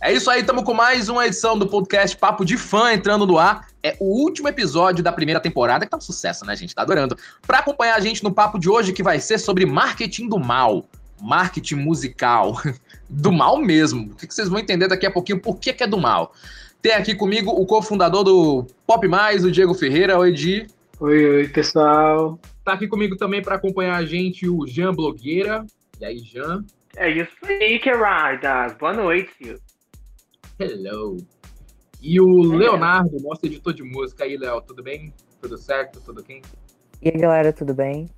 É isso aí, estamos com mais uma edição do podcast Papo de Fã entrando no ar. É o último episódio da primeira temporada, que tá um sucesso, né, gente? Tá adorando. Para acompanhar a gente no papo de hoje, que vai ser sobre marketing do mal. Marketing musical. Do mal mesmo. O que vocês vão entender daqui a pouquinho por que, que é do mal. Tem aqui comigo o cofundador do Pop Mais, o Diego Ferreira. Oi, Di. Oi, oi, pessoal. Tá aqui comigo também para acompanhar a gente o Jean Blogueira. E aí, Jean? É isso aí, Queridas. Boa noite. Hello. E o. Leonardo, nosso editor de música. aí, Léo, tudo bem? Tudo certo? Tudo bem? E aí, galera, tudo bem?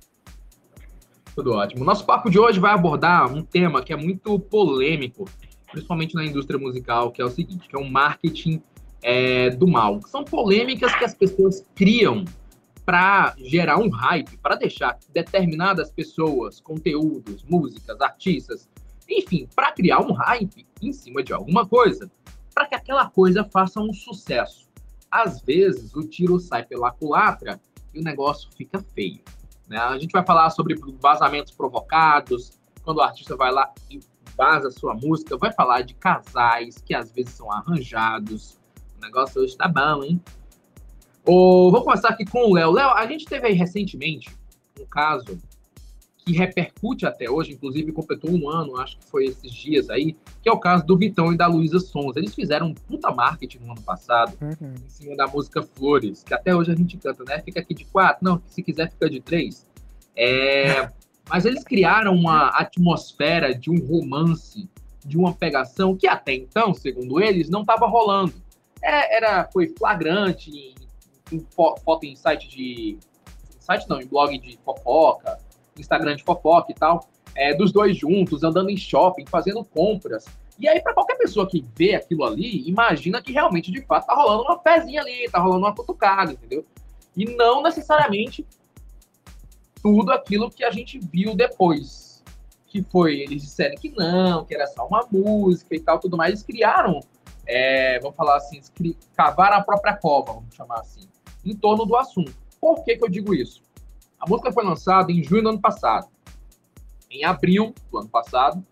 Tudo ótimo. Nosso papo de hoje vai abordar um tema que é muito polêmico, principalmente na indústria musical, que é o seguinte, que é o marketing é, do mal. São polêmicas que as pessoas criam para gerar um hype, para deixar determinadas pessoas, conteúdos, músicas, artistas, enfim, para criar um hype em cima de alguma coisa para que aquela coisa faça um sucesso. Às vezes, o tiro sai pela culatra e o negócio fica feio. Né? A gente vai falar sobre vazamentos provocados, quando o artista vai lá e vaza sua música, vai falar de casais que às vezes são arranjados. O negócio hoje tá bom, hein? Ou, vou começar aqui com o Léo. Léo, a gente teve aí recentemente um caso que repercute até hoje, inclusive completou um ano, acho que foi esses dias aí, que é o caso do Vitão e da Luísa Sons. Eles fizeram um puta marketing no ano passado, uhum. em cima da música Flores, que até hoje a gente canta, né? Fica aqui de quatro, não, se quiser fica de três. É... Mas eles criaram uma atmosfera de um romance, de uma pegação que até então, segundo eles, não estava rolando. É, era, foi flagrante em, em foto em site de. Site não, em blog de fofoca, Instagram de fofoca e tal, é, dos dois juntos, andando em shopping, fazendo compras. E aí, para qualquer pessoa que vê aquilo ali, imagina que realmente, de fato, tá rolando uma pezinha ali, tá rolando uma cutucada, entendeu? E não necessariamente tudo aquilo que a gente viu depois. Que foi, eles disseram que não, que era só uma música e tal, tudo mais. Eles criaram, é, vamos falar assim, cavaram a própria cova, vamos chamar assim, em torno do assunto. Por que, que eu digo isso? A música foi lançada em junho do ano passado. Em abril do ano passado,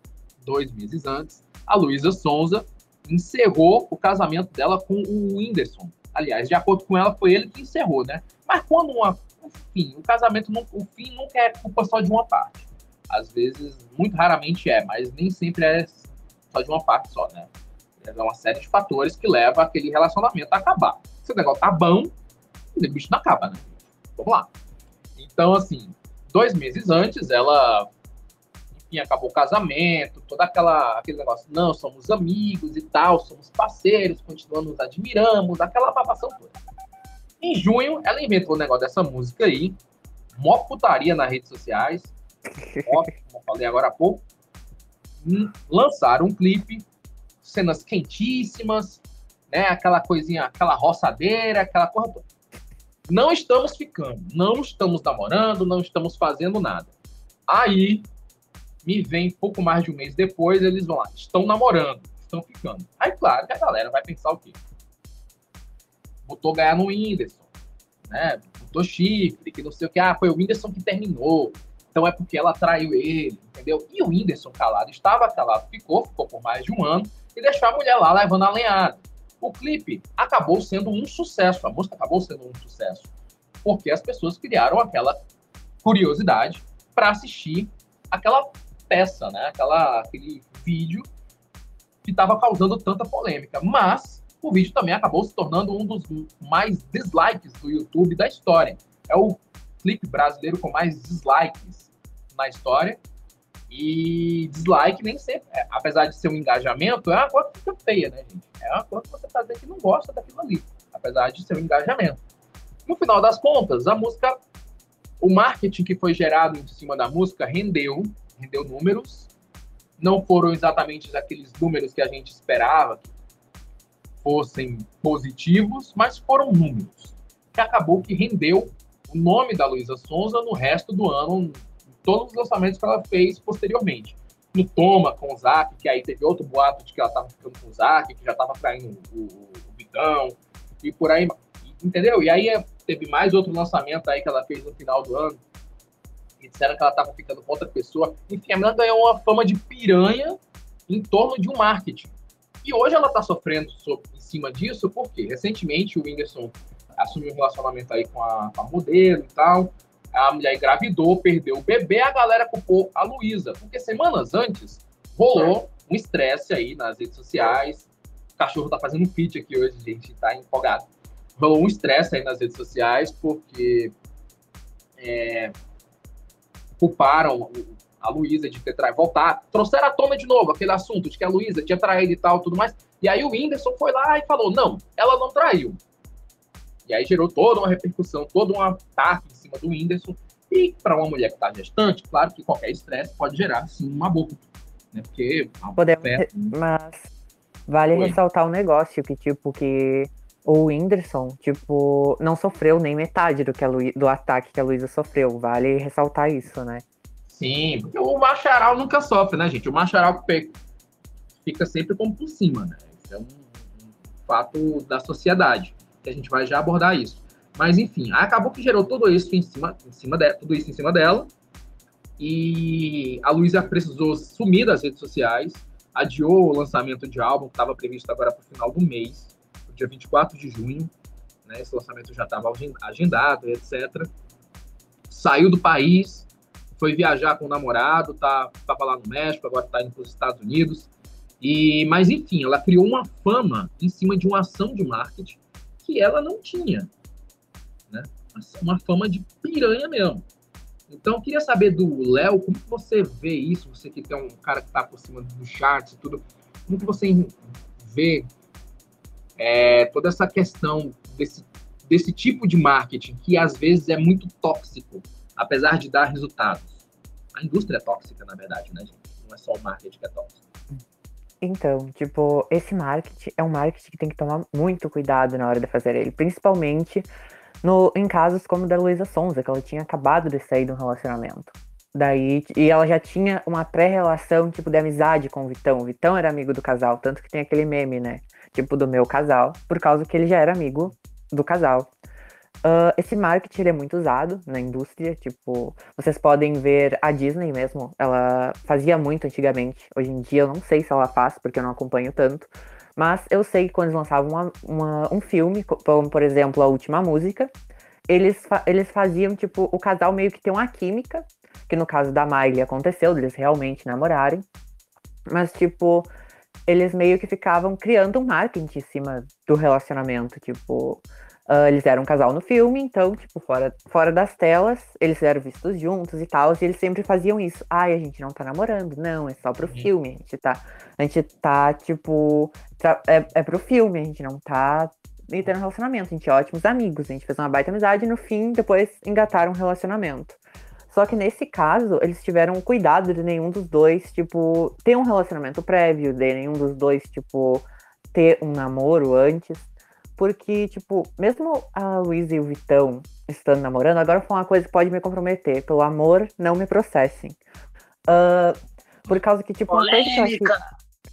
dois meses antes, a Luísa Sonza encerrou o casamento dela com o Whindersson. Aliás, de acordo com ela, foi ele que encerrou, né? Mas quando uma, fim, o casamento, não, o fim nunca é culpa só de uma parte. Às vezes, muito raramente é, mas nem sempre é só de uma parte só, né? É uma série de fatores que leva aquele relacionamento a acabar. Se o negócio tá bom, o bicho não acaba, né? Vamos lá. Então, assim, dois meses antes, ela, enfim, acabou o casamento, toda aquela aquele negócio, não, somos amigos e tal, somos parceiros, continuamos nos admiramos, aquela babação toda. Em junho, ela inventou o negócio dessa música aí, mó putaria nas redes sociais, ó, como eu falei agora há pouco, hum, lançaram um clipe, cenas quentíssimas, né, aquela coisinha, aquela roçadeira, aquela coisa toda. Não estamos ficando, não estamos namorando, não estamos fazendo nada. Aí me vem pouco mais de um mês depois, eles vão lá, estão namorando, estão ficando. Aí, claro que a galera vai pensar o quê? Botou ganhar no Whindersson, né? Botou chifre, que não sei o que. Ah, foi o Whindersson que terminou. Então é porque ela traiu ele, entendeu? E o Whindersson calado, estava calado, ficou, ficou por mais de um ano, e deixou a mulher lá levando a lenhada. O clipe acabou sendo um sucesso, a música acabou sendo um sucesso, porque as pessoas criaram aquela curiosidade para assistir aquela peça, né? Aquela, aquele vídeo que estava causando tanta polêmica. Mas o vídeo também acabou se tornando um dos mais dislikes do YouTube da história. É o clipe brasileiro com mais dislikes na história. E dislike nem sempre, é, apesar de ser um engajamento, é uma coisa que fica feia, né, gente? É uma coisa que você tá dizendo que não gosta daquilo ali, apesar de ser um engajamento. No final das contas, a música, o marketing que foi gerado em cima da música rendeu, rendeu números. Não foram exatamente aqueles números que a gente esperava que fossem positivos, mas foram números. Que acabou que rendeu o nome da Luísa Sonza no resto do ano todos os lançamentos que ela fez posteriormente. No Toma, com o Zac, que aí teve outro boato de que ela estava ficando com o Zac, que já estava traindo o, o, o Vitão, e por aí, entendeu? E aí teve mais outro lançamento aí que ela fez no final do ano, e disseram que ela estava ficando com outra pessoa. Enfim, a menina ganhou uma fama de piranha em torno de um marketing. E hoje ela tá sofrendo sobre, em cima disso, porque recentemente o Whindersson assumiu um relacionamento aí com a, com a modelo e tal. A mulher engravidou, perdeu o bebê, a galera culpou a Luísa. Porque semanas antes rolou um estresse aí nas redes sociais. O cachorro tá fazendo feat aqui hoje, gente, tá empolgado. Rolou um estresse aí nas redes sociais, porque é, culparam a Luísa de ter traído, voltar, trouxeram à tona de novo aquele assunto de que a Luísa tinha traído e tal, tudo mais. E aí o Whindersson foi lá e falou: não, ela não traiu. E aí gerou toda uma repercussão, todo um ataque em cima do Whindersson. E para uma mulher que está gestante, claro que qualquer estresse pode gerar, sim, uma boca. Né? Porque. Podemos, fé... mas vale Oi. ressaltar um negócio que, tipo, que o Whindersson, tipo, não sofreu nem metade do, que a Lu... do ataque que a Luísa sofreu. Vale ressaltar isso, né? Sim, porque o macharal nunca sofre, né, gente? O macharal fica sempre como por cima, né? Isso é um, um fato da sociedade que a gente vai já abordar isso. Mas enfim, acabou que gerou tudo isso em cima, em cima dela, tudo isso em cima dela. E a Luísa precisou sumir das redes sociais, adiou o lançamento de álbum, que estava previsto agora para o final do mês, dia 24 de junho. Né, esse lançamento já estava agendado, etc. Saiu do país, foi viajar com o namorado, tá, lá no México, agora está indo para os Estados Unidos. E, mas enfim, ela criou uma fama em cima de uma ação de marketing que ela não tinha. Uma fama de piranha mesmo. Então, eu queria saber do Léo, como que você vê isso? Você que tem um cara que está por cima do chat e tudo, como que você vê é, toda essa questão desse, desse tipo de marketing que às vezes é muito tóxico, apesar de dar resultados? A indústria é tóxica, na verdade, né, gente? Não é só o marketing que é tóxico. Então, tipo, esse marketing é um marketing que tem que tomar muito cuidado na hora de fazer ele, principalmente no, em casos como da Luísa Sonza, que ela tinha acabado de sair de um relacionamento. Daí, e ela já tinha uma pré-relação, tipo, de amizade com o Vitão. O Vitão era amigo do casal, tanto que tem aquele meme, né? Tipo, do meu casal, por causa que ele já era amigo do casal. Uh, esse marketing é muito usado na indústria, tipo, vocês podem ver a Disney mesmo, ela fazia muito antigamente, hoje em dia eu não sei se ela faz, porque eu não acompanho tanto, mas eu sei que quando eles lançavam uma, uma, um filme, como por exemplo A Última Música, eles, fa eles faziam, tipo, o casal meio que ter uma química, que no caso da Miley aconteceu, eles realmente namorarem, mas tipo, eles meio que ficavam criando um marketing em cima do relacionamento, tipo Uh, eles eram um casal no filme, então, tipo, fora, fora das telas, eles eram vistos juntos e tal, e eles sempre faziam isso. Ai, a gente não tá namorando, não, é só pro uhum. filme. A gente tá, a gente tá, tipo, tá, é, é pro filme, a gente não tá tendo um relacionamento, a gente é ótimos amigos, a gente fez uma baita amizade e no fim, depois engataram um relacionamento. Só que nesse caso, eles tiveram cuidado de nenhum dos dois, tipo, ter um relacionamento prévio, de nenhum dos dois, tipo, ter um namoro antes. Porque, tipo, mesmo a Luísa e o Vitão estando namorando, agora foi uma coisa que pode me comprometer. Pelo amor, não me processem. Uh, por causa que, tipo, uma coisa que, achei...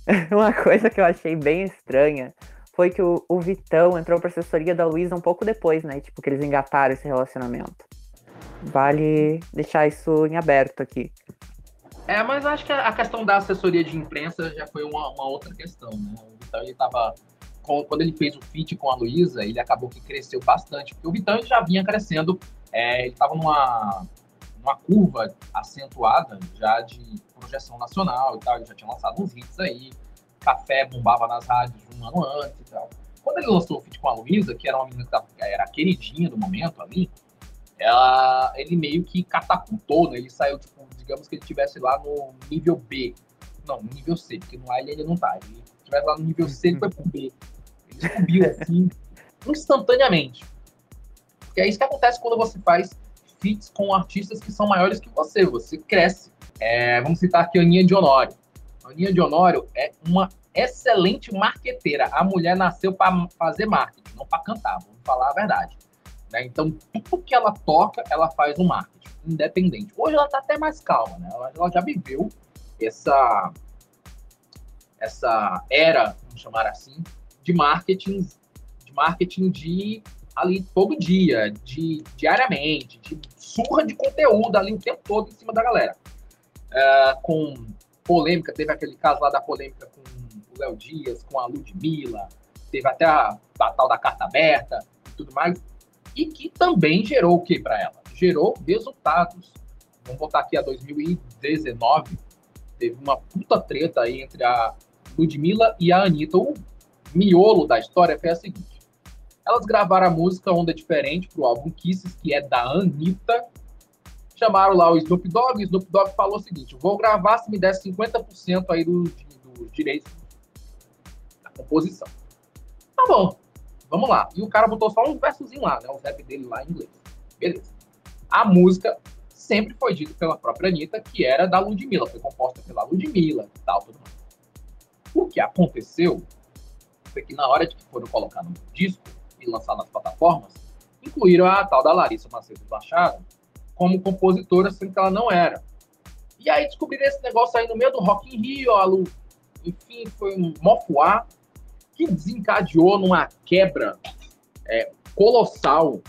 uma coisa que eu achei bem estranha foi que o, o Vitão entrou pra assessoria da Luísa um pouco depois, né? Tipo, que eles engataram esse relacionamento. Vale deixar isso em aberto aqui. É, mas acho que a questão da assessoria de imprensa já foi uma, uma outra questão, né? O Vitão, ele tava quando ele fez o feat com a Luísa, ele acabou que cresceu bastante, porque o Vitão já vinha crescendo, é, ele estava numa, numa curva acentuada já de projeção nacional e tal, ele já tinha lançado uns hits aí, Café bombava nas rádios um ano antes e tal. Quando ele lançou o feat com a Luísa, que era uma menina que era a queridinha do momento ali, ela, ele meio que catapultou, né? Ele saiu, tipo, digamos que ele estivesse lá no nível B. Não, nível C, porque no A ele ainda não tá. Ele estivesse lá no nível C, ele foi pro B subiu assim, instantaneamente. E é isso que acontece quando você faz feats com artistas que são maiores que você, você cresce. É, vamos citar aqui a Aninha de Honório. A Aninha de Honório é uma excelente marqueteira. A mulher nasceu para fazer marketing, não para cantar, vamos falar a verdade. Né? Então, tudo que ela toca, ela faz um marketing, independente. Hoje ela está até mais calma, né? Ela, ela já viveu essa, essa era, vamos chamar assim, de marketing, de marketing de ali todo dia, de diariamente, de surra de conteúdo ali o tempo todo em cima da galera. Uh, com polêmica, teve aquele caso lá da polêmica com o Léo Dias com a Ludmilla, teve até a, a tal da carta aberta e tudo mais, e que também gerou o que para ela? Gerou resultados. Vamos voltar aqui a 2019, teve uma puta treta aí entre a Ludmilla e a Anitta. O miolo da história foi a seguinte: elas gravaram a música Onda Diferente pro álbum Kisses, que é da Anitta. Chamaram lá o Snoop Dogg, e o Snoop Dogg falou o seguinte: vou gravar se me der 50% aí dos do direitos da composição. Tá bom, vamos lá. E o cara botou só uns versozinhos lá, né? O rap dele lá em inglês. Beleza. A música sempre foi dita pela própria Anitta que era da Ludmilla, foi composta pela Ludmilla e tal, tudo mais. O que aconteceu que na hora de que foram colocar no disco e lançar nas plataformas, incluíram a tal da Larissa Macedo Machado como compositora, sendo que ela não era. E aí descobriram esse negócio aí no meio do Rock in Rio, a Lu, enfim, foi um mofuá que desencadeou numa quebra é, colossal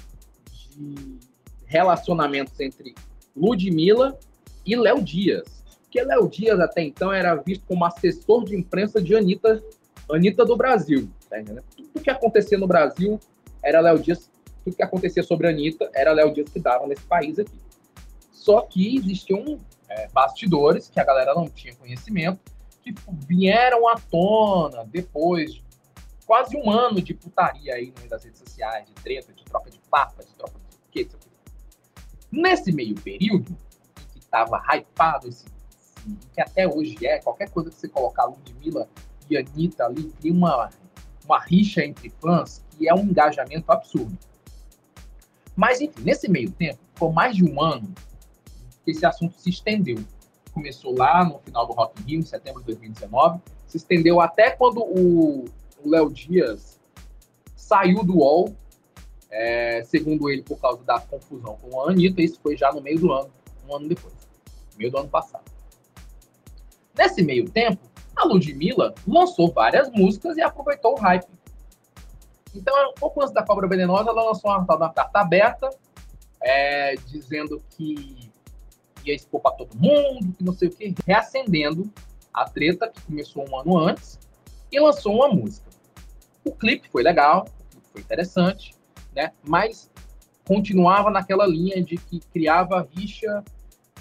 de relacionamentos entre Ludmilla e Léo Dias. Porque Léo Dias até então era visto como assessor de imprensa de Anitta, Anitta do Brasil. Tá Tudo que acontecia no Brasil era Léo Dias, tudo que acontecia sobre a Anitta era Léo Dias que dava nesse país aqui. Só que existiam é, bastidores que a galera não tinha conhecimento, que vieram à tona depois de quase um ano de putaria aí meio das redes sociais, de treta, de troca de papas, de troca de quê, Nesse meio período, que estava hypado esse, esse, que até hoje é, qualquer coisa que você colocar Ludmilla e Anitta ali, cria uma, uma rixa entre fãs que é um engajamento absurdo. Mas, enfim, nesse meio tempo, por mais de um ano, esse assunto se estendeu. Começou lá no final do Rock in Rio, em setembro de 2019, se estendeu até quando o Léo Dias saiu do UOL, é, segundo ele, por causa da confusão com a Anitta, isso foi já no meio do ano, um ano depois, meio do ano passado. Nesse meio tempo, Ludmilla lançou várias músicas e aproveitou o hype. Então, um pouco antes da Cobra Venenosa, ela lançou uma, uma carta aberta, é, dizendo que ia expor para todo mundo, que não sei o quê, reacendendo a treta que começou um ano antes e lançou uma música. O clipe foi legal, foi interessante, né? Mas continuava naquela linha de que criava rixa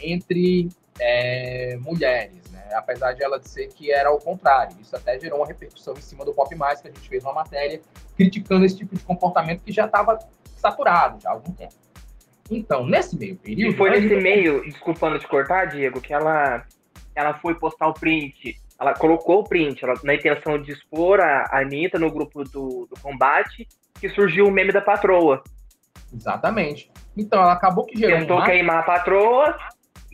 entre é, mulheres, né? Apesar de ela dizer que era o contrário. Isso até gerou uma repercussão em cima do Pop Mais, que a gente fez uma matéria criticando esse tipo de comportamento que já estava saturado já há algum tempo. Então, nesse meio período. E foi nesse meio, desculpando te cortar, Diego, que ela, ela foi postar o print. Ela colocou o print ela, na intenção de expor a, a Anitta no grupo do, do combate, que surgiu o meme da patroa. Exatamente. Então, ela acabou que gerou. Tentou um queimar a patroa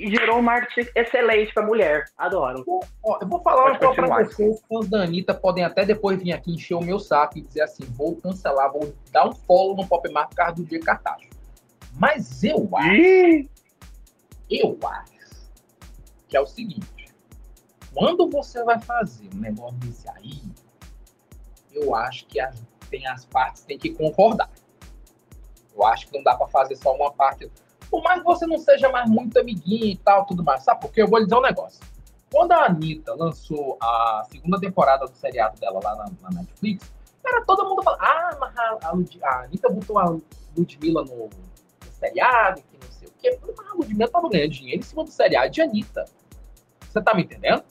e gerou um marketing excelente pra mulher. Adoro. Ó, eu vou falar Pode uma coisa pra vocês. Os fãs da Anitta podem até depois vir aqui encher o meu saco e dizer assim: vou cancelar, vou dar um follow no Pop Mar por causa do dia Cartacho. Mas eu acho, eu acho que é o seguinte: quando você vai fazer um negócio desse aí, eu acho que as, tem as partes têm que concordar. Eu acho que não dá para fazer só uma parte. Por mais que você não seja mais muito amiguinho e tal, tudo mais. Sabe por quê? Eu vou lhe dizer um negócio. Quando a Anitta lançou a segunda temporada do seriado dela lá na, na Netflix, era todo mundo falando, ah, mas a, a, a Anitta botou a Ludmilla no, seriado, que não sei o quê. Mas a Ludmilla tava ganhando dinheiro em cima do seriado de Anitta. Você tá me entendendo?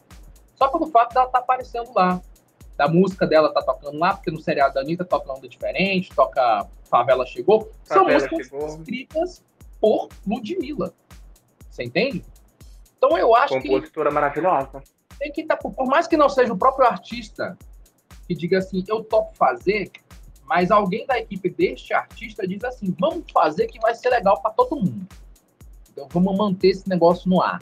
Só pelo fato dela estar tá aparecendo lá. Da música dela tá tocando lá, porque no seriado da Anitta toca onda diferente, toca Favela Chegou. São músicas chegou. escritas por Ludmilla. Você entende? Então eu acho Compositora que. Compositora maravilhosa. Tem que estar. Tá, por mais que não seja o próprio artista que diga assim, eu topo fazer, mas alguém da equipe deste artista diz assim: vamos fazer que vai ser legal para todo mundo. Então vamos manter esse negócio no ar.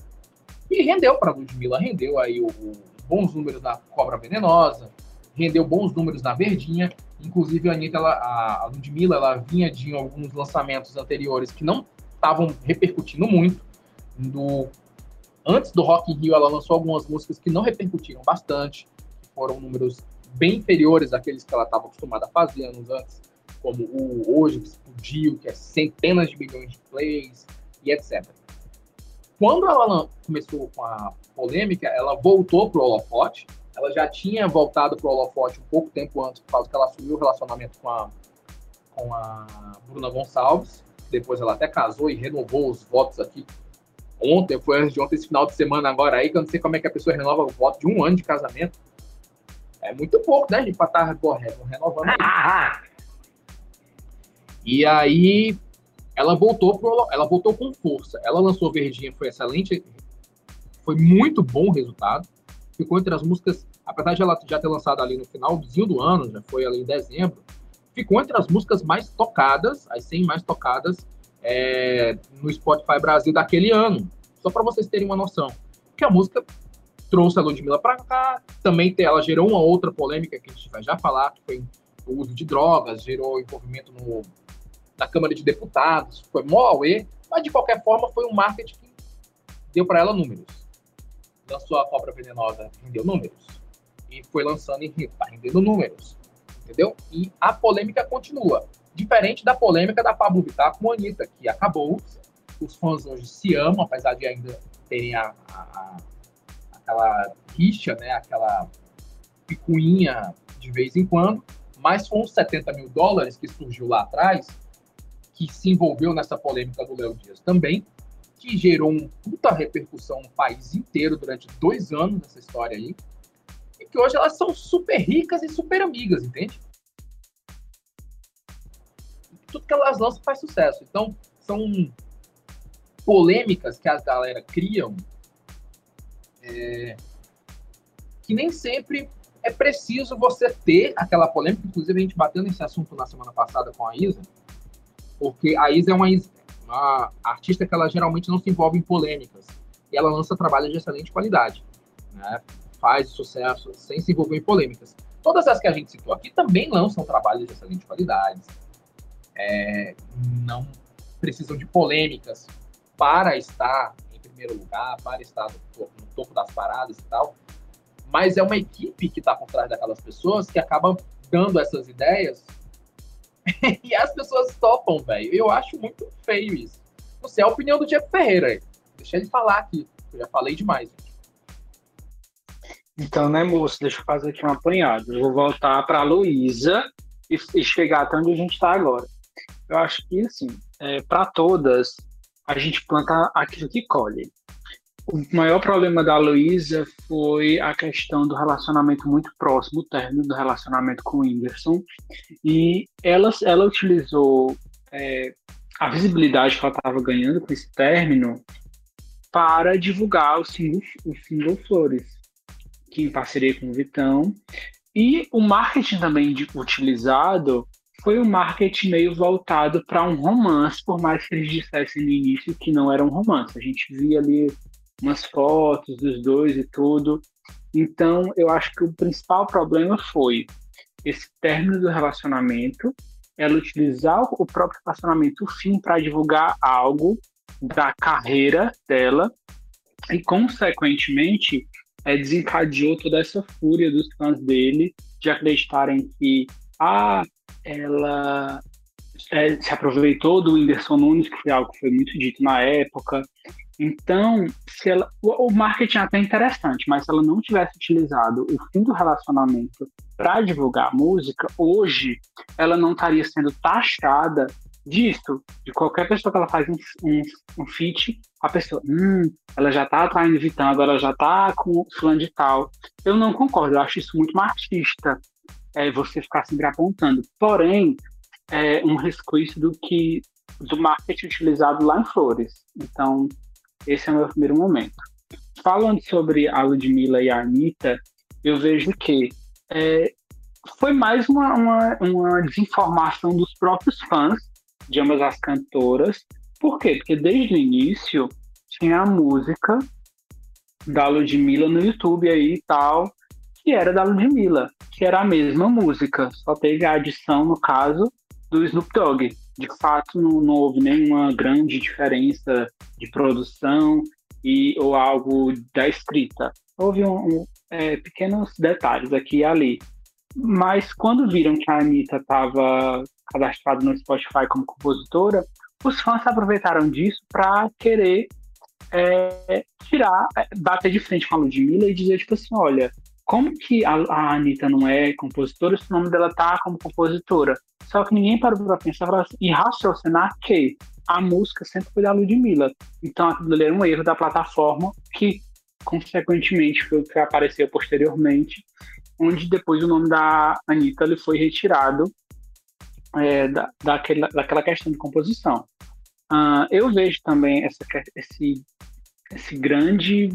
E rendeu para Ludmilla, rendeu aí o, o, bons números na Cobra Venenosa, rendeu bons números na Verdinha. Inclusive a Anitta, ela, a Ludmilla, ela vinha de alguns lançamentos anteriores que não estavam repercutindo muito. Do, antes do Rock in Rio, ela lançou algumas músicas que não repercutiram bastante, foram números bem inferiores àqueles que ela estava acostumada a fazer anos antes, como o Hoje, que explodiu, que é centenas de milhões de plays e etc. Quando ela começou com a polêmica, ela voltou para o holofote, ela já tinha voltado pro holofote um pouco tempo antes, por causa que ela assumiu o relacionamento com a, com a Bruna Gonçalves. Depois ela até casou e renovou os votos aqui. Ontem, foi antes de ontem, esse final de semana agora aí, que eu não sei como é que a pessoa renova o voto de um ano de casamento. É muito pouco, né, gente, pra estar tá renovando. Aí. E aí, ela voltou, pro, ela voltou com força. Ela lançou Verdinha, foi excelente, foi muito bom o resultado. Ficou entre as músicas, apesar de ela já ter lançado ali no finalzinho do ano, já foi ali em dezembro, ficou entre as músicas mais tocadas, as 100 mais tocadas é, no Spotify Brasil daquele ano. Só para vocês terem uma noção. Que a música trouxe a Ludmilla para cá, também ela gerou uma outra polêmica que a gente vai já falar, que foi o uso de drogas, gerou envolvimento no, na Câmara de Deputados, foi mó auê, mas de qualquer forma foi um marketing que deu para ela números. Lançou a Cobra Venenosa, rendeu números. E foi lançando em Rio, tá rendendo números. Entendeu? E a polêmica continua. Diferente da polêmica da Pablo Vittar com a Anitta, que acabou. Os fãs hoje se amam, apesar de ainda terem a, a, a aquela rixa, né? Aquela picuinha de vez em quando. Mas com os 70 mil dólares que surgiu lá atrás, que se envolveu nessa polêmica do Léo Dias também, que gerou uma puta repercussão no país inteiro durante dois anos nessa história aí, que hoje elas são super ricas e super amigas, entende? Tudo que elas lançam faz sucesso. Então, são polêmicas que a galera criam é, que nem sempre é preciso você ter aquela polêmica. Inclusive, a gente bateu nesse assunto na semana passada com a Isa, porque a Isa é uma, uma artista que ela geralmente não se envolve em polêmicas. E ela lança trabalhos de excelente qualidade. Né? Faz sucesso sem se envolver em polêmicas. Todas as que a gente citou aqui também lançam trabalhos de excelente qualidade. É, não precisam de polêmicas para estar em primeiro lugar, para estar no topo, no topo das paradas e tal. Mas é uma equipe que está por trás daquelas pessoas que acaba dando essas ideias e as pessoas topam, velho. Eu acho muito feio isso. Não sei, é a opinião do Diego Ferreira. Deixa ele falar aqui. Eu já falei demais. Gente. Então, né, moço? Deixa eu fazer aqui um apanhado. Eu vou voltar para a Luísa e, e, chegar até onde a gente está agora. Eu acho que, assim, é, para todas, a gente planta aquilo que colhe. O maior problema da Luísa foi a questão do relacionamento muito próximo, o término do relacionamento com o Whindersson. E ela, ela utilizou é, a visibilidade que ela estava ganhando com esse término para divulgar o single, o single Flores, em parceria com o Vitão. E o marketing também de, utilizado foi um marketing meio voltado para um romance, por mais que eles dissessem no início que não era um romance. A gente via ali umas fotos dos dois e tudo. Então, eu acho que o principal problema foi esse término do relacionamento, ela utilizar o próprio relacionamento, o fim, para divulgar algo da carreira dela e, consequentemente, é, desencadeou toda essa fúria dos fãs dele de acreditarem que ah, ela é, se aproveitou do Whindersson Nunes, que foi algo que foi muito dito na época, então, se ela, o, marketing é até interessante, mas se ela não tivesse utilizado o fim do relacionamento para divulgar a música, hoje ela não estaria sendo taxada disso, de qualquer pessoa que ela faz um, um, um feat, a pessoa, hum, ela já tá atraindo, invitando, ela já tá com fulano de tal. Eu não concordo, eu acho isso muito machista, é, você ficar sempre apontando. Porém, é um resquício do que do marketing utilizado lá em Flores. Então, esse é o meu primeiro momento. Falando sobre a Ludmilla e a Anitta, eu vejo que é, foi mais uma, uma, uma, desinformação dos próprios fãs de ambas as cantoras. Por quê? Porque desde o início tinha a música da Ludmilla no YouTube aí e tal, que era da Ludmilla, que era a mesma música, só teve a adição, no caso, do Snoop Dogg de fato não, não houve nenhuma grande diferença de produção e ou algo da escrita. Houve um, um, é, pequenos detalhes aqui e ali. Mas quando viram que a Anitta estava cadastrada no Spotify como compositora, os fãs aproveitaram disso para querer é, tirar, é, bater de frente com a Ludmilla e dizer, tipo assim, olha, como que a, a Anitta não é compositora se o nome dela tá como compositora? Só que ninguém parou para pensar assim, e raciocinar que a música sempre foi da Ludmilla. Então aquilo ali era um erro da plataforma que, consequentemente, foi o que apareceu posteriormente, onde depois o nome da Anitta ele foi retirado é, da, daquela, daquela questão de composição. Uh, eu vejo também essa, esse, esse grande,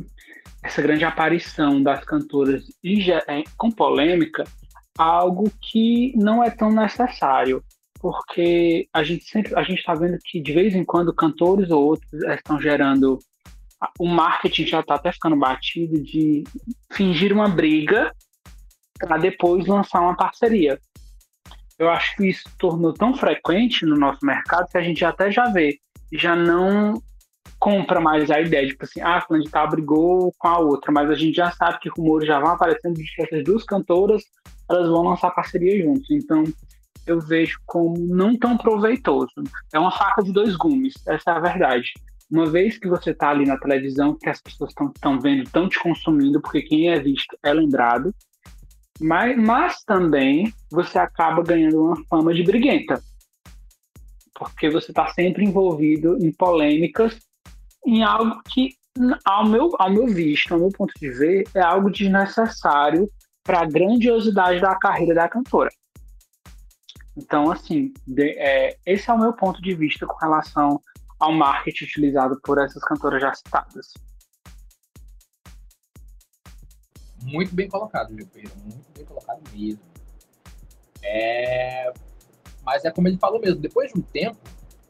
essa grande aparição das cantoras é, com polêmica algo que não é tão necessário, porque a gente sempre a gente está vendo que de vez em quando cantores ou outros estão gerando o marketing já está até ficando batido de fingir uma briga para depois lançar uma parceria. Eu acho que isso tornou tão frequente no nosso mercado que a gente até já vê, já não compra mais a ideia de, tipo assim, ah, de tal brigou com a outra, mas a gente já sabe que rumores já vão aparecendo de que essas duas cantoras elas vão lançar parceria juntos. Então, eu vejo como não tão proveitoso. É uma faca de dois gumes, essa é a verdade. Uma vez que você está ali na televisão, que as pessoas estão vendo, estão te consumindo, porque quem é visto é lembrado, mas, mas também você acaba ganhando uma fama de briguenta. Porque você está sempre envolvido em polêmicas, em algo que, ao meu, ao meu visto, ao meu ponto de ver, é algo desnecessário para a grandiosidade da carreira da cantora. Então, assim, de, é, esse é o meu ponto de vista com relação ao marketing utilizado por essas cantoras já citadas. Muito bem colocado, Pedro? Muito bem colocado mesmo. É... Mas é como ele falou mesmo, depois de um tempo,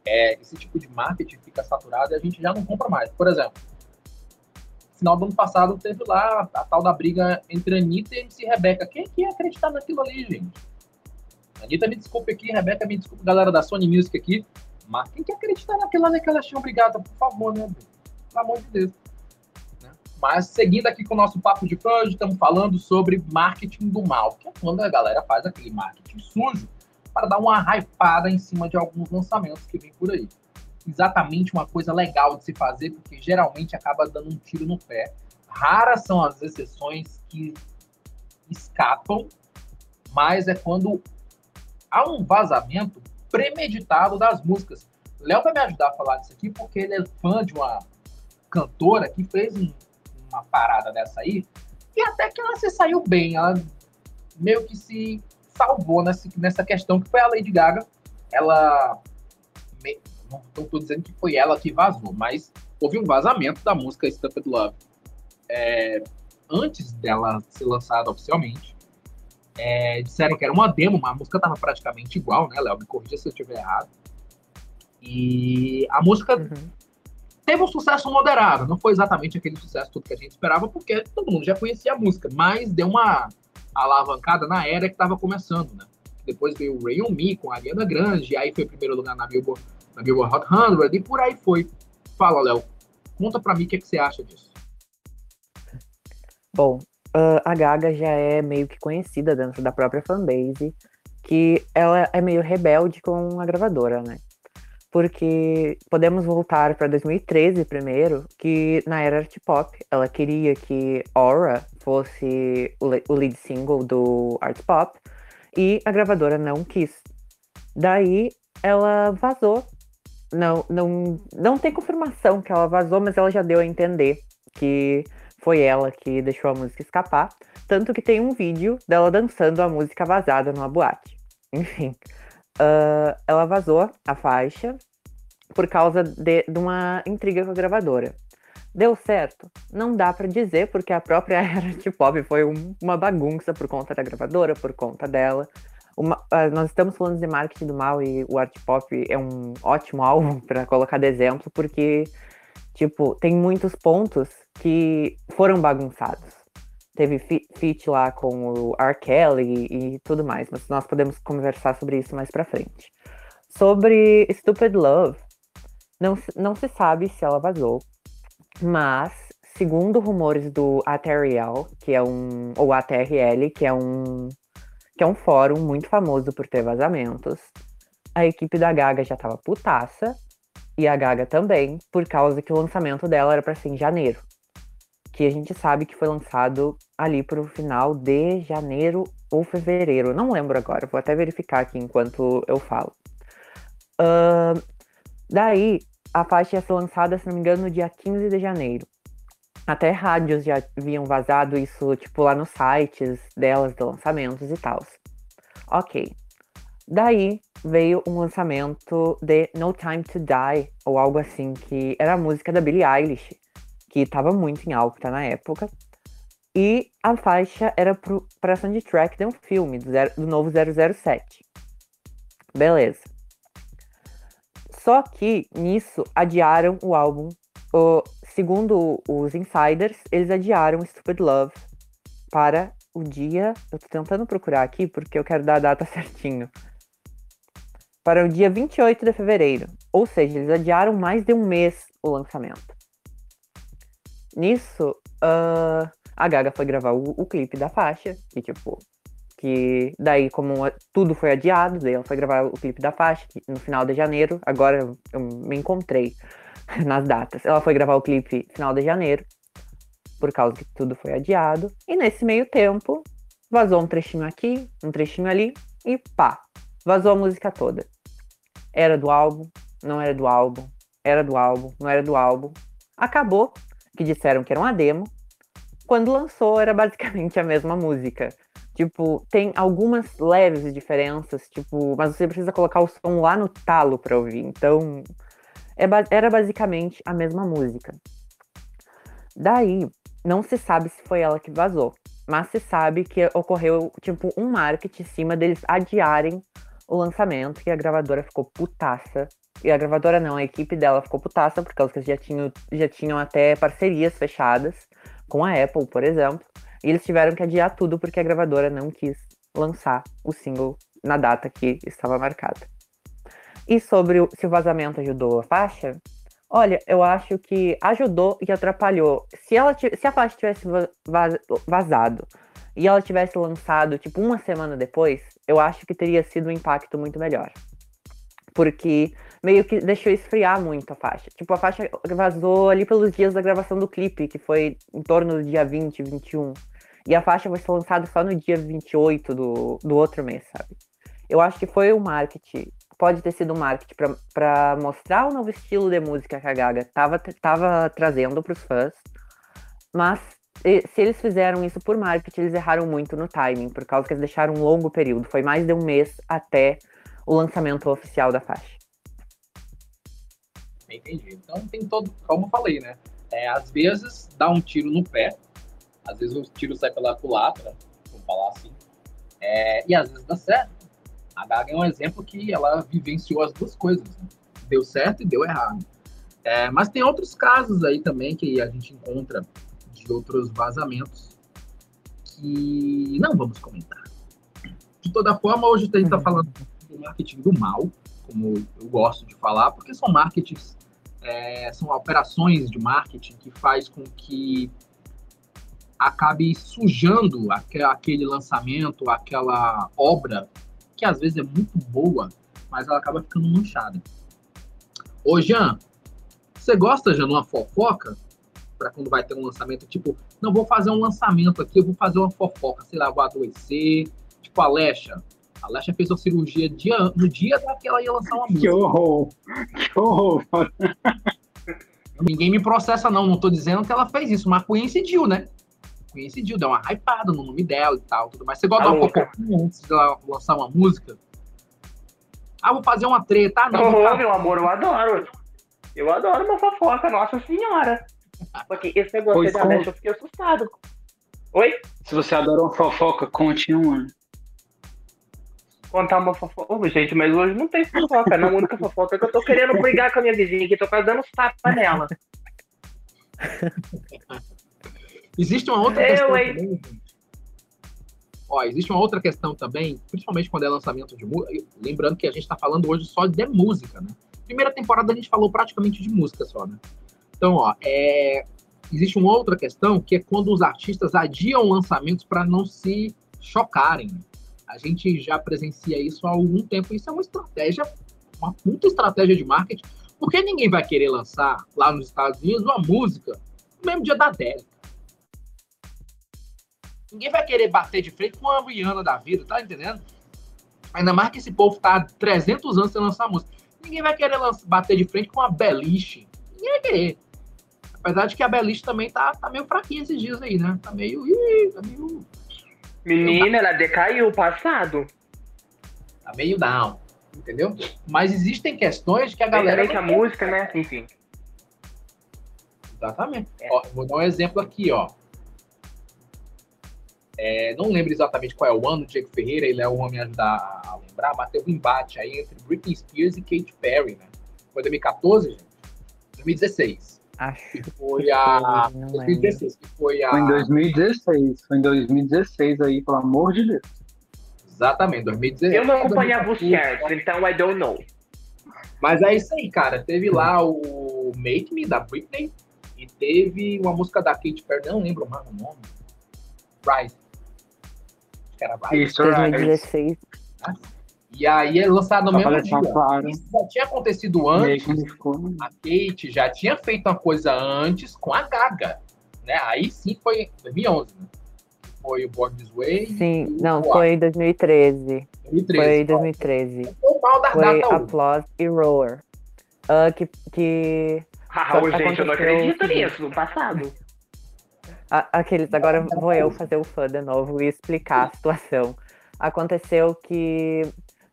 é, esse tipo de marketing fica saturado e a gente já não compra mais. Por exemplo, final do ano passado teve lá a, a tal da briga entre Anitta e MC Rebeca. Quem que ia acreditar naquilo ali, gente? Anitta, me desculpe aqui, Rebeca, me desculpe, galera da Sony Music aqui. Mas quem que acreditar naquilo ali que elas tinham brigado? Por favor, né? Pelo amor de Deus. Mas seguindo aqui com o nosso papo de hoje, estamos falando sobre marketing do mal, que é quando a galera faz aquele marketing sujo para dar uma hypada em cima de alguns lançamentos que vem por aí exatamente uma coisa legal de se fazer, porque geralmente acaba dando um tiro no pé. Raras são as exceções que escapam, mas é quando há um vazamento premeditado das músicas. Léo vai me ajudar a falar disso aqui, porque ele é fã de uma cantora que fez um, uma parada dessa aí, e até que ela se saiu bem, ela meio que se salvou nessa, nessa questão, que foi a Lady Gaga. Ela não estou dizendo que foi ela que vazou, mas houve um vazamento da música Stuffed Love é, antes dela ser lançada oficialmente. É, disseram que era uma demo, mas a música estava praticamente igual, né, Léo? Me corrija se eu estiver errado. E a música uhum. Teve um sucesso moderado, não foi exatamente aquele sucesso todo que a gente esperava, porque todo mundo já conhecia a música, mas deu uma alavancada na era que estava começando, né? Depois veio o Ray On Me com a Ariana Grande, aí foi o primeiro lugar na Billboard na Billboard Hot 100 e por aí foi. Fala, Léo, conta pra mim o que, é que você acha disso. Bom, uh, a Gaga já é meio que conhecida dentro da própria fanbase, que ela é meio rebelde com a gravadora, né? Porque podemos voltar para 2013 primeiro, que na era art pop, ela queria que Aura fosse o lead single do art pop, e a gravadora não quis. Daí ela vazou não, não, não tem confirmação que ela vazou, mas ela já deu a entender que foi ela que deixou a música escapar. Tanto que tem um vídeo dela dançando a música vazada numa boate. Enfim, uh, ela vazou a faixa por causa de, de, uma intriga com a gravadora. Deu certo? Não dá para dizer, porque a própria era de pop foi um, uma bagunça por conta da gravadora, por conta dela. Uma, uh, nós estamos falando de marketing do mal e o art pop é um ótimo álbum para colocar de exemplo, porque, tipo, tem muitos pontos que foram bagunçados. Teve feat lá com o R. Kelly e, tudo mais, mas nós podemos conversar sobre isso mais pra frente. Sobre Stupid Love, não, não se sabe se ela vazou, mas segundo rumores do ATRL, que é um. ou ATRL, que é um que é um fórum muito famoso por ter vazamentos. A equipe da Gaga já tava putaça, e a Gaga também, por causa que o lançamento dela era para ser em janeiro. Que a gente sabe que foi lançado ali para o final de janeiro ou fevereiro. Não lembro agora, vou até verificar aqui enquanto eu falo. Uh, daí, a faixa ia ser lançada, se não me engano, no dia 15 de janeiro. Até rádios já haviam vazado isso, tipo, lá nos sites delas, de lançamentos e tal. Ok. Daí veio um lançamento de No Time to Die, ou algo assim, que era a música da Billie Eilish, que estava muito em alta na época. E a faixa era para soundtrack de um filme, do, zero, do novo 007. Beleza. Só que nisso adiaram o álbum. O, segundo os insiders, eles adiaram Stupid Love para o dia. Eu tô tentando procurar aqui porque eu quero dar a data certinho. Para o dia 28 de fevereiro. Ou seja, eles adiaram mais de um mês o lançamento. Nisso, uh, a Gaga foi gravar o, o clipe da faixa. E tipo, que daí, como tudo foi adiado, daí ela foi gravar o clipe da faixa no final de janeiro. Agora eu me encontrei nas datas. Ela foi gravar o clipe final de janeiro, por causa que tudo foi adiado. E nesse meio tempo, vazou um trechinho aqui, um trechinho ali, e pá, vazou a música toda. Era do álbum, não era do álbum, era do álbum, não era do álbum. Acabou, que disseram que era uma demo. Quando lançou, era basicamente a mesma música. Tipo, tem algumas leves diferenças, tipo, mas você precisa colocar o som lá no talo para ouvir. Então, é, era basicamente a mesma música. Daí, não se sabe se foi ela que vazou, mas se sabe que ocorreu, tipo, um marketing em cima deles adiarem o lançamento e a gravadora ficou putaça. E a gravadora não, a equipe dela ficou putaça, por causa que eles já tinham, já tinham até parcerias fechadas com a Apple, por exemplo. E eles tiveram que adiar tudo porque a gravadora não quis lançar o single na data que estava marcada. E sobre o, se o vazamento ajudou a faixa, olha, eu acho que ajudou e atrapalhou. Se, ela, se a faixa tivesse vazado e ela tivesse lançado, tipo, uma semana depois, eu acho que teria sido um impacto muito melhor. Porque meio que deixou esfriar muito a faixa. Tipo, a faixa vazou ali pelos dias da gravação do clipe, que foi em torno do dia 20, 21. E a faixa vai ser lançada só no dia 28 do, do outro mês, sabe? Eu acho que foi o marketing, pode ter sido um marketing para mostrar o novo estilo de música que a Gaga tava, tava trazendo para os fãs, mas se eles fizeram isso por marketing, eles erraram muito no timing, por causa que eles deixaram um longo período. Foi mais de um mês até o lançamento oficial da faixa. Entendi. Então tem todo, como eu falei, né? É, às vezes dá um tiro no pé, às vezes o tiro sai pela culatra, vamos falar assim. É, e às vezes dá certo. A Gaga é um exemplo que ela vivenciou as duas coisas. Né? Deu certo e deu errado. É, mas tem outros casos aí também que a gente encontra de outros vazamentos que não vamos comentar. De toda forma, hoje a gente está falando do marketing do mal, como eu gosto de falar, porque são marketings, é, são operações de marketing que faz com que acabe sujando aquele lançamento, aquela obra, que às vezes é muito boa, mas ela acaba ficando manchada. Ô, Jean, você gosta, de uma fofoca? Para quando vai ter um lançamento, tipo, não vou fazer um lançamento aqui, eu vou fazer uma fofoca, sei lá, vou adoecer. Tipo, Alexa. A Alexa fez uma cirurgia dia, no dia que ela ia lançar uma música. Que horror! Que horror! Ninguém me processa, não. Não tô dizendo que ela fez isso, mas coincidiu, né? coincidiu, deu uma hypada no nome dela e tal, tudo mais. Você gosta de uma fofoquinha antes de ela lançar uma música? Ah, vou fazer uma treta. Ah, não. Oh, meu amor, eu adoro. Eu adoro uma fofoca, nossa senhora. Porque esse negócio pois da Dash eu fiquei assustado. Oi? Se você adora uma fofoca, conte uma. Contar uma fofoca. Oh, gente, mas hoje não tem fofoca. Não, a única fofoca é que eu tô querendo brigar com a minha vizinha aqui, tô quase dando tapa nela. Existe uma outra eu, questão hein? também. Ó, existe uma outra questão também, principalmente quando é lançamento de música. Lembrando que a gente está falando hoje só de música, né? Primeira temporada a gente falou praticamente de música só, né? Então, ó, é... existe uma outra questão que é quando os artistas adiam lançamentos para não se chocarem. A gente já presencia isso há algum tempo. Isso é uma estratégia, uma puta estratégia de marketing, porque ninguém vai querer lançar lá nos Estados Unidos uma música no mesmo dia da Adele Ninguém vai querer bater de frente com uma Rihanna da vida, tá entendendo? Ainda mais que esse povo tá há 300 anos sem lançar música. Ninguém vai querer bater de frente com a Beliche. Ninguém vai querer. Apesar de que a Beliche também tá, tá meio fraquinha esses dias aí, né? Tá meio. Ih, tá meio. Menina, ela decaiu o passado. Tá meio down. Entendeu? Mas existem questões que a galera. que a música, né? Enfim. Exatamente. É. Ó, vou dar um exemplo aqui, ó. É, não lembro exatamente qual é o ano, Diego Ferreira, ele é o homem a ajudar a lembrar, mas teve um embate aí entre Britney Spears e Katy Perry, né? Foi 2014, gente? 2016. Acho que foi a. 2016, que foi a. Foi em 2016, foi em 2016 aí, pelo amor de Deus. Exatamente, 2016. Eu não acompanhava os certos, então I don't know. Mas é isso aí, cara. Teve lá o Make Me, da Britney, e teve uma música da Katy Perry, não lembro mais o nome. Rise. Acho que era Rise. Isso, 2016. E aí é lançado no mesmo dia. Claro. Isso já tinha acontecido antes. A Kate já tinha feito uma coisa antes com a Gaga. Né? Aí sim foi 2011, né? Foi o Born This Way. Sim, não, foi 2013. 2013. Foi 2013. Foi, mal da foi Applause e Roar. Uh, que, que ah, gente, eu não acredito nisso, no passado. Aqueles, agora vou eu fazer o fã de novo e explicar a situação. Aconteceu que,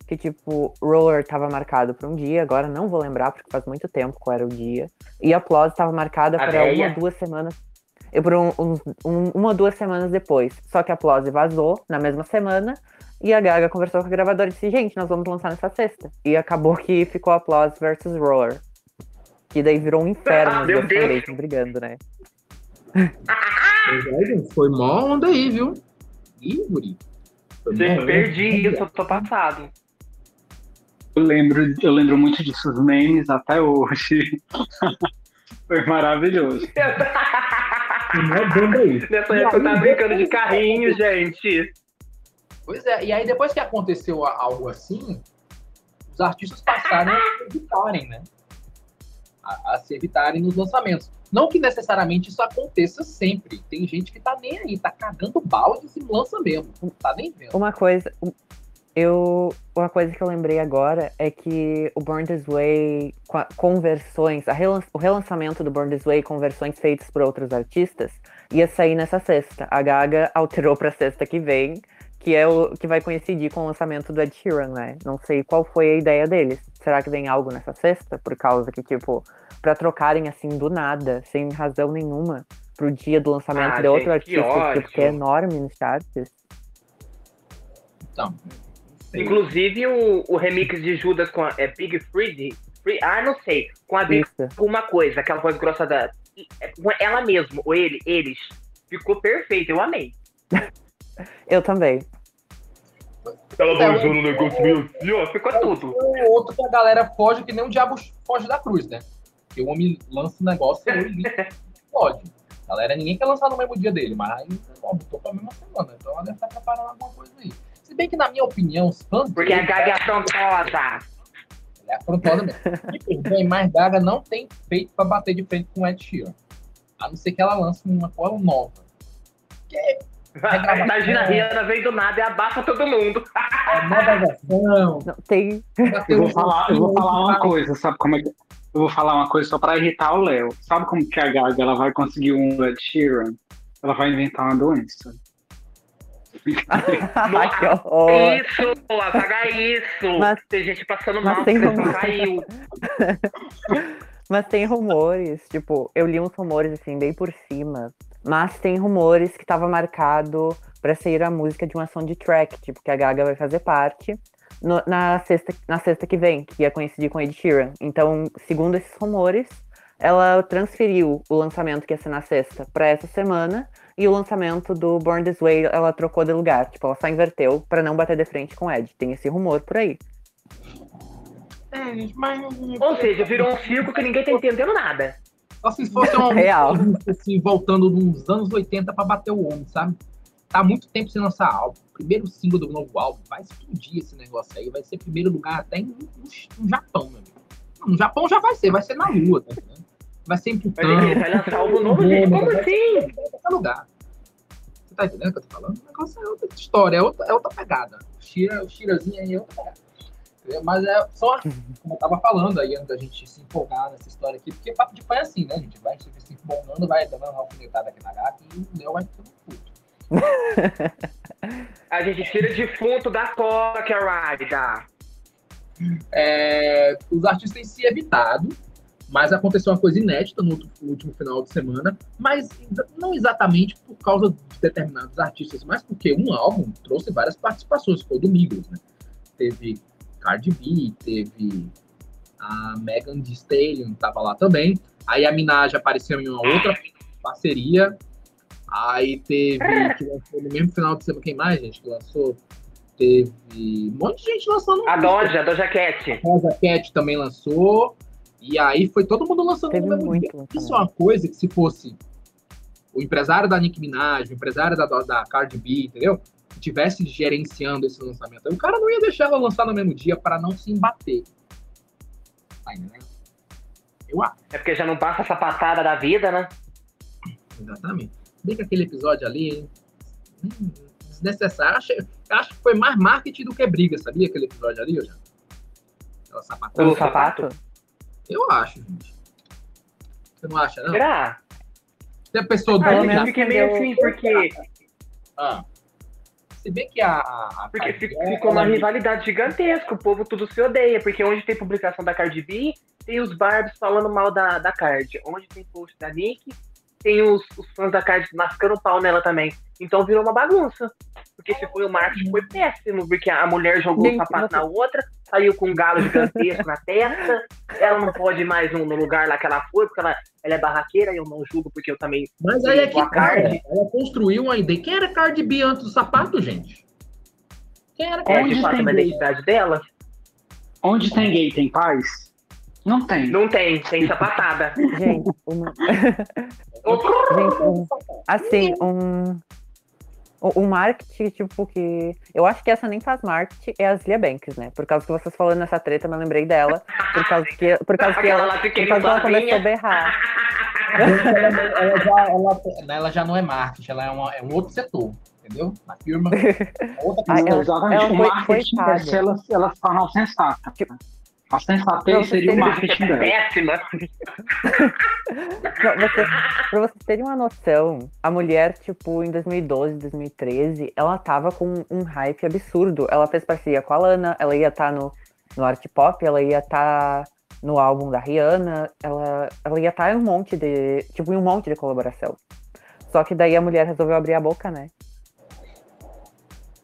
que tipo, Roller estava marcado para um dia, agora não vou lembrar porque faz muito tempo qual era o dia. E Applause estava marcada para uma ou duas semanas. E por um, um, um, uma ou duas semanas depois. Só que a Applause vazou na mesma semana e a Gaga conversou com a gravadora e disse: Gente, nós vamos lançar nessa sexta. E acabou que ficou Applause versus Roller. Que daí virou um inferno ah, os dois brigando, né? Foi mó onda aí, viu? Ih, Guri. Você perdi isso, eu tô passado. Eu lembro, eu lembro muito disso, os memes até hoje. Foi maravilhoso. Nessa época eu tava brincando de carrinho, gente. Pois é, e aí depois que aconteceu algo assim, os artistas passaram a evitarem, né? A, a se evitarem nos lançamentos. Não que necessariamente isso aconteça sempre. Tem gente que tá nem aí, tá cagando balde e se lança mesmo. Não tá nem vendo. Uma coisa. Eu, uma coisa que eu lembrei agora é que o Born This Way, com versões, relan o relançamento do Born This Way com versões feitas por outros artistas, ia sair nessa sexta. A Gaga alterou pra sexta que vem, que é o que vai coincidir com o lançamento do Ed Sheeran, né? Não sei qual foi a ideia deles. Será que vem algo nessa sexta? Por causa que, tipo, para trocarem assim do nada, sem razão nenhuma, pro dia do lançamento ah, de outro gente, artista, tipo, que é enorme nos charts. Então. Inclusive o, o remix de Judas com a é Big Free, Free, ah, não sei, com a Big uma coisa, aquela voz grossa da é, ela mesmo, ou ele, eles, ficou perfeito, eu amei. eu também. Ela dançando no negócio meio assim, ó, ficou tudo. O outro que a galera foge que nem o diabo foge da cruz, né? Porque o homem lança um negócio e ele pode. Galera, ninguém quer lançar no mesmo dia dele, mas ó, botou pra mesma semana. Então ela deve estar preparando alguma coisa aí. Bem que, na minha opinião, os fãs. Porque a Gaga é afrontosa. Ela é afrontosa mesmo. e mais Gaga não tem feito pra bater de frente com o Ed Sheeran. A não ser que ela lance uma coisa nova. Que é Imagina a Rihanna vem do nada e abafa todo mundo. É nova versão. Não, tem. Eu vou falar, eu vou falar uma coisa, sabe como é que. Eu vou falar uma coisa só pra irritar o Léo. Sabe como que a Gaga ela vai conseguir um Ed Sheeran? Ela vai inventar uma doença. Ai, que horror. Isso, apaga isso. Mas, tem gente passando mal, tem rumores. caiu. mas tem rumores, tipo, eu li uns rumores assim, bem por cima. Mas tem rumores que tava marcado para sair a música de uma soundtrack, tipo, que a Gaga vai fazer parte no, na, sexta, na sexta que vem, que ia coincidir com Ed Sheeran. Então, segundo esses rumores, ela transferiu o lançamento que ia ser na sexta para essa semana e o lançamento do Born This Way ela trocou de lugar. Tipo, ela só inverteu para não bater de frente com Ed. Tem esse rumor por aí. É, mas... Ou seja, virou um circo que ninguém tá entendendo nada. Só se fosse um Real. assim, voltando nos anos 80 para bater o homem, sabe? Tá muito tempo sem lançar álbum. Primeiro single do novo álbum. Vai explodir esse negócio aí. Vai ser primeiro lugar até no, no Japão, meu amigo. No Japão já vai ser, vai ser na Lua, Vai ser em Vai lançar álbum novo, gente. Como assim? lugar. Você tá entendendo o que eu tô falando? O negócio é outra história, é outra, é outra pegada. O Shira, o Shirazinho aí é outra pegada. Mas é só, como eu tava falando aí, antes da gente se empolgar nessa história aqui, porque papo de pai é assim, né? A gente vai se empolgando, vai dando uma alfinetada aqui na gata e o Léo vai ficando puto. A gente tira defunto da cola que é. É, os artistas têm se evitado, mas aconteceu uma coisa inédita no, último final de semana, mas não exatamente por causa de determinados artistas, mas porque um álbum trouxe várias participações, foi o do Migos, né? Teve Cardi B, teve a Megan Thee Stallion, tava lá também, aí a Minaj apareceu em uma outra parceria, aí teve, que lançou no mesmo final de semana, quem mais, gente, que lançou? Teve um monte de gente lançando A. Doja, a Doja Cat. Rosa Cat também lançou. E aí foi todo mundo lançando Teve no mesmo muito dia. Isso é uma coisa que se fosse o empresário da Nicki Minaj, o empresário da, da Cardi B, entendeu? Que tivesse gerenciando esse lançamento, o cara não ia deixar ela lançar no mesmo dia para não se embater. Tá entendendo? Eu acho, É porque já não passa essa patada da vida, né? exatamente. Bem que aquele episódio ali. hum, Desnecessário. Acho, eu acho que foi mais marketing do que briga, sabia? Aquele episódio ali, já. Aquela sapatada. O sapato? Eu acho, gente. Você não acha, não? Será? Se a pessoa Ah, menos fica meio assim, porque, Ah. Se bem que a. a, porque Cardi B, ficou uma rivalidade gigantesca. O povo tudo se odeia. Porque onde tem publicação da Cardi B, tem os Barbies falando mal da, da Cardi. Onde tem post da Nick, tem os, os fãs da Cardi mascando o pau nela também. Então virou uma bagunça. Porque se foi o marketing, foi péssimo. Porque a mulher jogou o sapato na outra, saiu com um galo gigantesco na testa. Ela não pode ir mais no, no lugar lá que ela foi, porque ela, ela é barraqueira e eu não julgo, porque eu também Mas aí é que cara, Cardi. ela construiu uma ideia. Quem era Cardi B antes do sapato, gente? Quem era é Cardi Onde de fato uma identidade dela. Onde tem gay, tem paz? Não tem. Não tem, tem sapatada. Gente, uma- gente, um- assim, um. O, o marketing, tipo, que. Eu acho que essa nem faz marketing, é a Zilia Banks, né? Por causa que vocês falando nessa treta, eu me lembrei dela. Por causa que, por causa que ela, por causa que ela começou a berrar. ela, ela já, ela, ela já não é marketing, ela é, uma- é um outro setor, entendeu? A firma é outra Ah, coisa. ela- Exatamente. ela o foi- marketing foi é se ela, ela se tornar sensata. Tipo- A Pra sensatez você seria o marketing dela. Péssima. Pra, você, pra vocês terem uma noção, a mulher, tipo, em 2012, 2013, ela tava com um hype absurdo. Ela fez parceria com a Lana, ela ia estar no, no art pop, ela ia estar no álbum da Rihanna, ela, ela ia estar em um monte de. Tipo, em um monte de colaboração. Só que daí a mulher resolveu abrir a boca, né?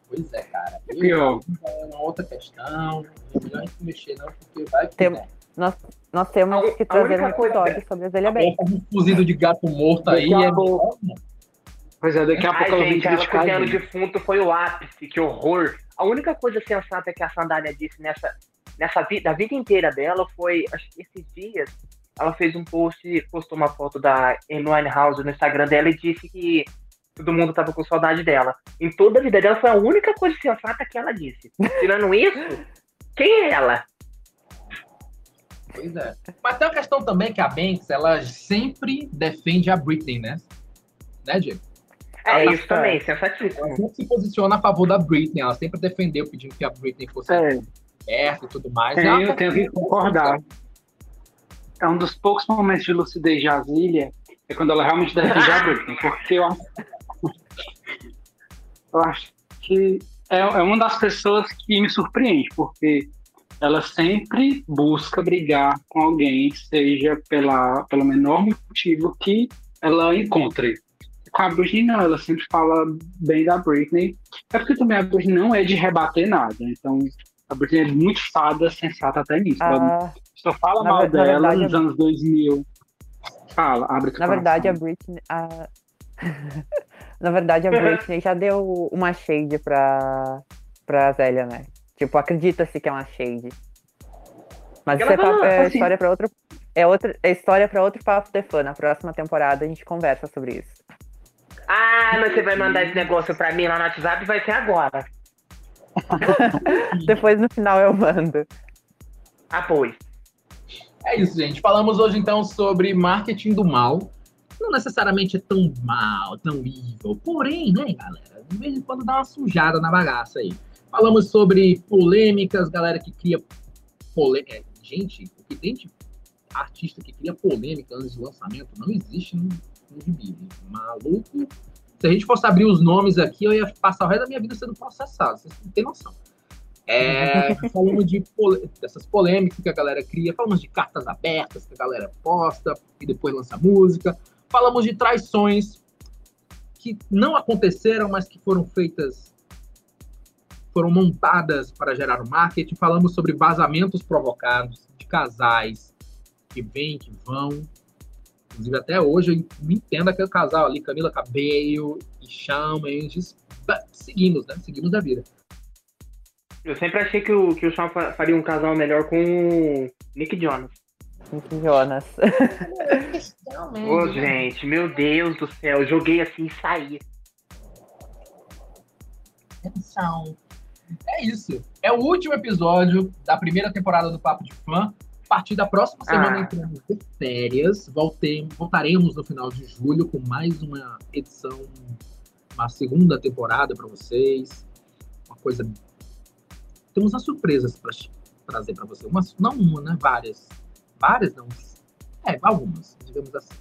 Pois é, cara. Eu, Pior. é uma outra questão. É melhor a gente mexer, não, porque vai que Tem- né? Nós, nós temos A- que trazer um coisa- episódio sobre a Zélia Banks. Coloca um cozido de gato morto aí. É pouco. melhor, Pois é, daqui a Ai, pouco vem gente, ela cozinhando defunto foi o ápice, que horror. A única coisa sensata que a Sandália disse nessa, nessa vida, da vida inteira dela foi, acho que esses dias, ela fez um post, postou uma foto da Amy Winehouse no Instagram dela e disse que todo mundo tava com saudade dela. Em toda a vida dela foi a única coisa sensata que ela disse. Tirando isso, quem é ela? Pois é. Mas tem uma questão também que a Banks, ela sempre defende a Britney, né? Né, Diego? É Ela isso tá- também, Ela sensatíssimo. sempre se posiciona a favor da Britney. Ela sempre defendeu, pedindo que a Britney fosse É, perto e tudo mais. Ela eu tenho que concordar. É um dos poucos momentos de lucidez de Asília é quando ela realmente defende a Britney, porque eu acho, eu acho que é, é uma das pessoas que me surpreende, porque ela sempre busca brigar com alguém, seja pela, pelo menor motivo que ela encontre. Com a Britney, não, ela sempre fala bem da Britney. É porque também a Britney não é de rebater nada, então a Britney é muito fada, sensata até nisso. Ela Ah, só fala mal ver- na dela verdade, nos anos 2000. Fala, abre Na verdade, a. Britney. a- Na verdade, a Britney já deu uma shade pra, pra Zélia, né? Tipo, acredita-se que é uma shade. Mas isso é, papo- falou, é assim- história pra outro. É, outra, é história pra outro papo de fã. Na próxima temporada a gente conversa sobre isso. Ah, mas você vai mandar esse negócio pra mim lá no WhatsApp vai ser agora. Depois no final eu mando. Apoio. É isso, gente. Falamos hoje então sobre marketing do mal. Não necessariamente é tão mal, tão evil. Porém, né, galera, de vez em quando dá uma sujada na bagaça aí. Falamos sobre polêmicas, galera que cria polêmica. Gente, o que tem de artista que cria polêmica antes do lançamento não existe no, no gibi. Maluco. Se a gente fosse abrir os nomes aqui, eu ia passar o resto da minha vida sendo processado. Vocês não têm noção. É, falamos de dessas polêmicas que a galera cria, falamos de cartas abertas que a galera posta e depois lança música, falamos de traições que não aconteceram, mas que foram feitas, foram montadas para gerar o marketing, falamos sobre vazamentos provocados de casais que vêm, que vão. Inclusive, até hoje eu entendo aquele casal ali, Camila Cabello e Shawn Mendes. Seguimos, né? Seguimos a vida. Eu sempre achei que o, que o Shawn faria um casal melhor com o Nick Jonas. Nick Jonas. Ô, oh, gente, meu Deus do céu, joguei assim e saí. Atenção. É isso. É o último episódio da primeira temporada do Papo de Fã. A partir da próxima semana ah. entramos de férias. Voltemos, voltaremos no final de julho com mais uma edição, uma segunda temporada para vocês. Uma coisa temos as surpresas para trazer para você. Umas, não uma, né? Várias. Várias, não. É, algumas, digamos assim.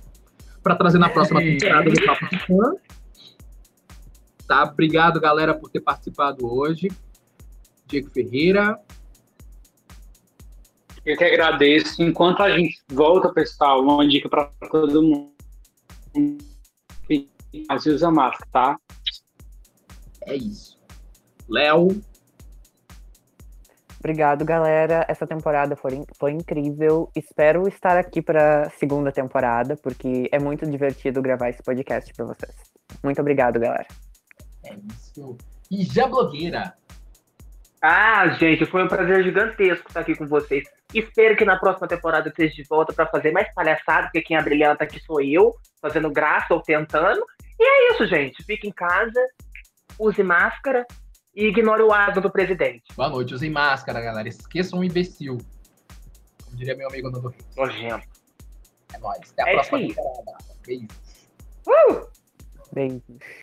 Para trazer na próxima temporada do Papo de Fã. Tá? Obrigado, galera, por ter participado hoje. Diego Ferreira. Eu que agradeço. Enquanto a gente volta, pessoal, uma dica para todo mundo. Mas usa máscara, tá? É isso. Léo. Obrigado, galera. Essa temporada foi, foi incrível. Espero estar aqui para segunda temporada, porque é muito divertido gravar esse podcast para vocês. Muito obrigado, galera. É isso. E já blogueira. Ah, gente, foi um prazer gigantesco estar aqui com vocês. Espero que na próxima temporada eu esteja de volta para fazer mais palhaçada, porque quem abrilhanta aqui sou eu, fazendo graça ou tentando. E é isso, gente. Fique em casa, use máscara e ignore o asno do presidente. Boa noite, usem máscara, galera. Esqueçam o imbecil. Como diria meu amigo Nando Reis. Nojento. É nóis. Até a é próxima temporada. Beijo. Uh! Beijo.